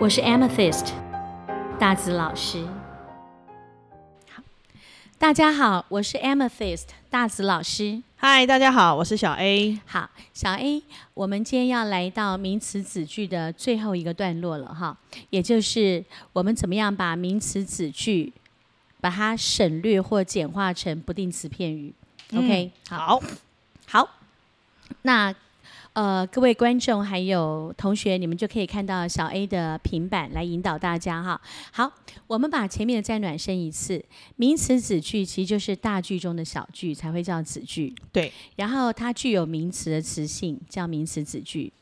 我是 Amethyst 大紫老师。好，大家好，我是 Amethyst 大紫老师。嗨，大家好，我是小 A。好，小 A，我们今天要来到名词子句的最后一个段落了哈，也就是我们怎么样把名词子句把它省略或简化成不定词片语。OK，嗯，好，好。那，呃，各位观众还有同学，你们就可以看到小 A 的平板来引导大家哈。好，我们把前面的再暖身一次。名词子句其实就是大句中的小句，才会叫子句。对。然后它具有名词的词性，叫名词子句，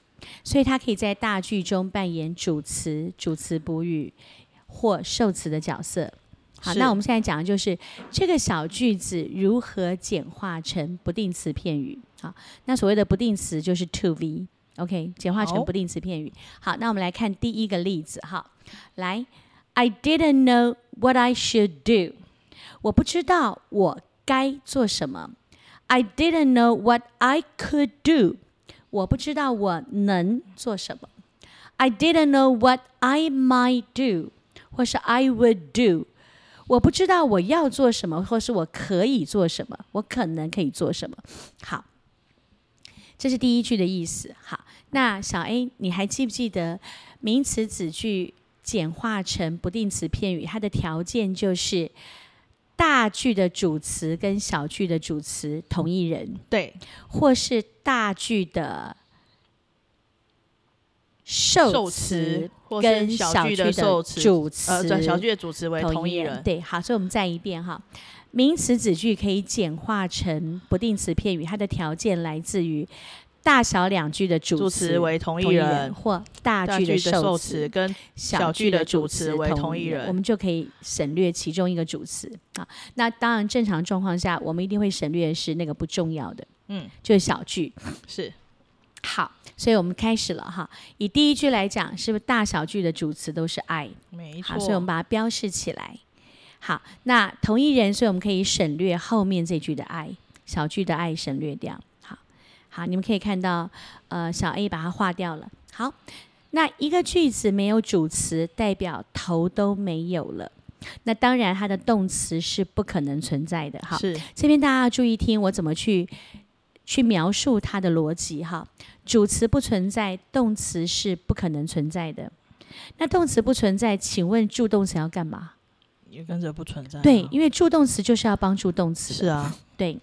所以它可以在大句中扮演主词、主词补语或受词的角色。好，那我们现在讲的就是这个小句子如何简化成不定词片语。好，那所谓的不定词就是 to be，OK，简化成不定词片语。好，那我们来看第一个例子。好，来，I didn't know what I should do，我不知道我该做什么。I didn't know what I could do，我不知道我能做什么。I didn't know what I might do，或是 I would do。我不知道我要做什么，或是我可以做什么，我可能可以做什么。好，这是第一句的意思。好，那小 A，你还记不记得名词子句简化成不定词片语，它的条件就是大句的主词跟小句的主词同一人，对，或是大句的。受词跟小句的主词，呃，小句的主词为同一人。对，好，所以我们再一遍哈。名词子句可以简化成不定词片语，它的条件来自于大小两句的主词为同一人，或大句的受词跟小句的主词为同一人，我们就可以省略其中一个主词啊。那当然，正常状况下，我们一定会省略的是那个不重要的，嗯，就是小句，是。好，所以我们开始了哈。以第一句来讲，是不是大小句的主词都是 I？没错。好，所以我们把它标示起来。好，那同一人，所以我们可以省略后面这句的 I，小句的 I 省略掉。好，好，你们可以看到，呃，小 A 把它划掉了。好，那一个句子没有主词，代表头都没有了。那当然，它的动词是不可能存在的。哈，是。这边大家要注意听我怎么去。去描述它的逻辑哈，主词不存在，动词是不可能存在的。那动词不存在，请问助动词要干嘛？也跟着不存在。对，因为助动词就是要帮助动词。是啊，对。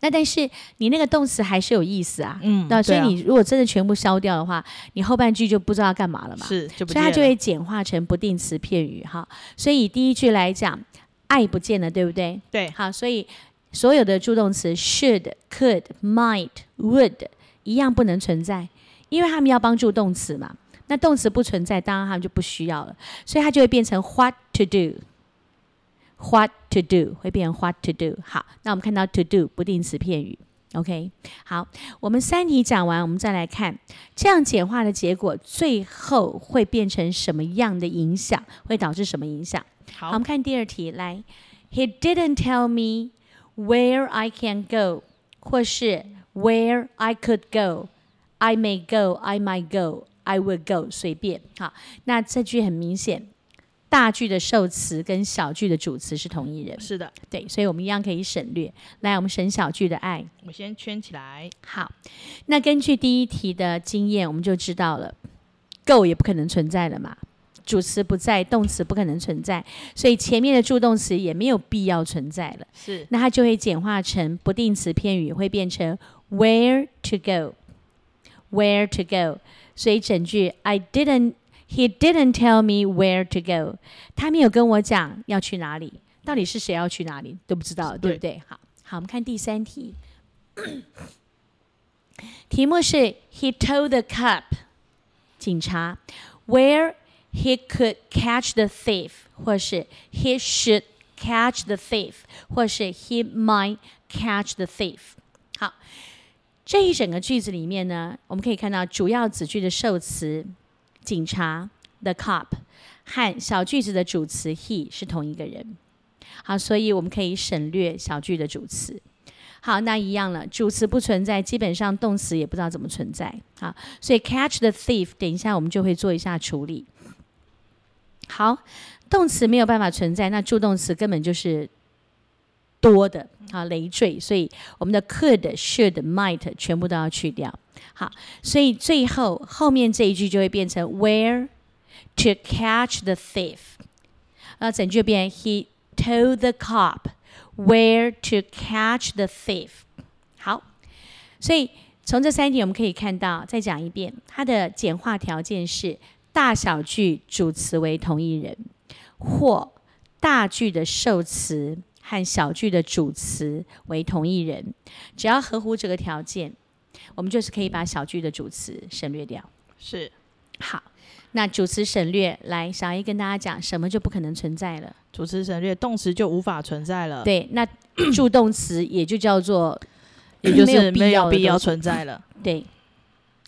那但是你那个动词还是有意思啊，嗯，那所以你如果真的全部消掉的话，你后半句就不知道干嘛了嘛，是，所以它就会简化成不定词片语哈。所以以第一句来讲，爱不见了，对不对？对，好，所以所有的助动词 should、could、might、would 一样不能存在，因为他们要帮助动词嘛。那动词不存在，当然他们就不需要了，所以它就会变成 what to do。What to do 会变成 What to do。好，那我们看到 to do 不定词片语。OK，好，我们三题讲完，我们再来看这样简化的结果，最后会变成什么样的影响？会导致什么影响？好，好，我们看第二题，来，He didn't tell me where I can go，或是 where I could go。I may go, I might go, I will go，随便。好，那这句很明显。大句的受词跟小句的主词是同一人，是的，对，所以我们一样可以省略。来，我们省小句的爱，我先圈起来。好，那根据第一题的经验，我们就知道了，go 也不可能存在了嘛，主词不在，动词不可能存在，所以前面的助动词也没有必要存在了。是，那它就会简化成不定词片语，会变成 where to go，where to go。所以整句 I didn't。He didn't tell me where to go。他没有跟我讲要去哪里，到底是谁要去哪里都不知道，对不对？好，好，我们看第三题。题目是 He told the cop 警察 where he could catch the thief，或是 He should catch the thief，或是 He might catch the thief。好， 这一整个句子里面呢，我们可以看到主要子句的受词。警察 the cop 和小句子的主词 he 是同一个人，好，所以我们可以省略小句的主词。好，那一样了，主词不存在，基本上动词也不知道怎么存在。好，所以 catch the thief，等一下我们就会做一下处理。好，动词没有办法存在，那助动词根本就是多的，好，累赘，所以我们的 could、should、might 全部都要去掉。好，所以最后后面这一句就会变成 where to catch the thief，那整句变 he told the cop where to catch the thief。好，所以从这三题我们可以看到，再讲一遍，它的简化条件是大小句主词为同一人，或大句的受词和小句的主词为同一人，只要合乎这个条件。我们就是可以把小句的主词省略掉。是，好，那主词省略，来，小 A 跟大家讲，什么就不可能存在了？主词省略，动词就无法存在了。对，那助动词也就叫做，也就是没有必要存在了。对。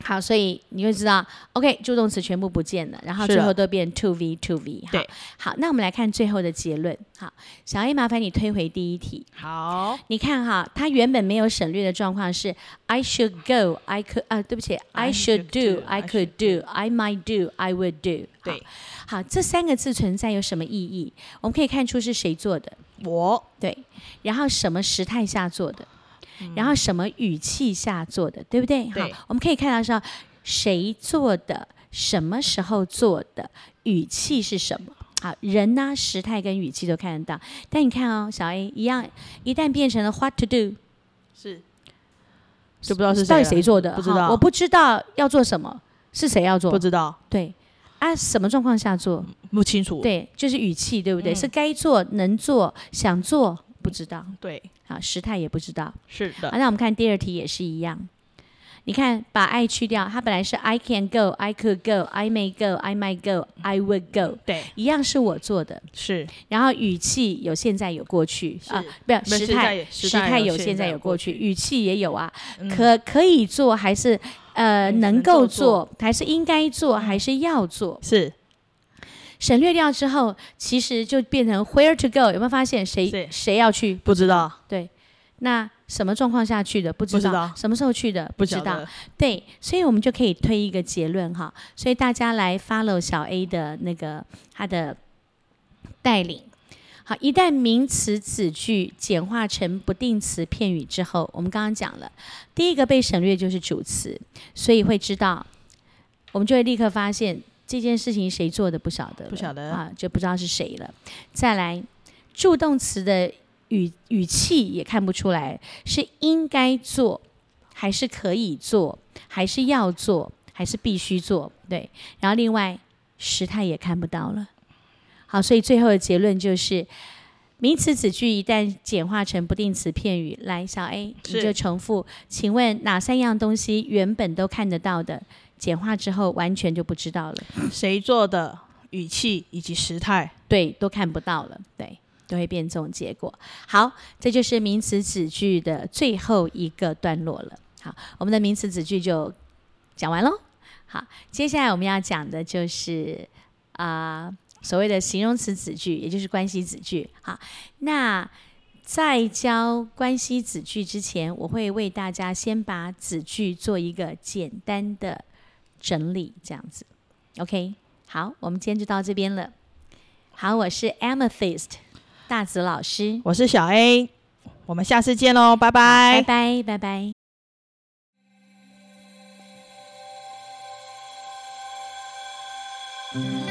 好，所以你会知道，OK，助动词全部不见了，然后最后都变 to V to V。对，好，那我们来看最后的结论。好，小 A，麻烦你推回第一题。好，你看哈，它原本没有省略的状况是 I should go，I could 啊，对不起，I should do，I could do，I might do，I would do。对，好，这三个字存在有什么意义？我们可以看出是谁做的，我。对，然后什么时态下做的？然后什么语气下做的，对不对？对。好，我们可以看到说谁做的，什么时候做的，语气是什么？好，人呢，时态跟语气都看得到。但你看哦，小 A 一样，一旦变成了 What to do，是就不知道是谁到底谁做的？不知道，我不知道要做什么，是谁要做？不知道。对啊，什么状况下做？不清楚。对，就是语气，对不对？嗯、是该做、能做、想做。不知道，对，啊，时态也不知道，是的。好，那我们看第二题也是一样，你看把 I 去掉，它本来是 I can go, I could go, I may go, I might go, I would go，对，一样是我做的，是。然后语气有现在有过去啊，不要时态，时态有现在有过去，语气也有啊，嗯、可可以做还是呃能够做，做。还是应该做，还是要做？是。省略掉之后，其实就变成 where to go。有没有发现谁谁要去？不知道。对，那什么状况下去的？不知道。知道。什么时候去的？不知道。对，所以我们就可以推一个结论哈。所以大家来 follow 小 A 的那个他的带领。好，一旦名词子句简化成不定词片语之后，我们刚刚讲了，第一个被省略就是主词，所以会知道，我们就会立刻发现。这件事情谁做的不晓得，不晓得啊，就不知道是谁了。再来，助动词的语语气也看不出来，是应该做，还是可以做，还是要做，还是必须做？对。然后另外时态也看不到了。好，所以最后的结论就是，名词子句一旦简化成不定词片语，来，小 A 你就重复，请问哪三样东西原本都看得到的，简化之后完全就不知道了？谁做的？语气以及时态，对，都看不到了，对，都会变这种结果。好，这就是名词子句的最后一个段落了。好，我们的名词子句就讲完喽。好，接下来我们要讲的就是啊、呃，所谓的形容词子句，也就是关系子句。好，那在教关系子句之前，我会为大家先把子句做一个简单的整理，这样子，OK。好，我们今天就到这边了。好，我是 Amethyst 大紫老师，我是小 A，我们下次见喽，拜拜，拜拜，拜拜。嗯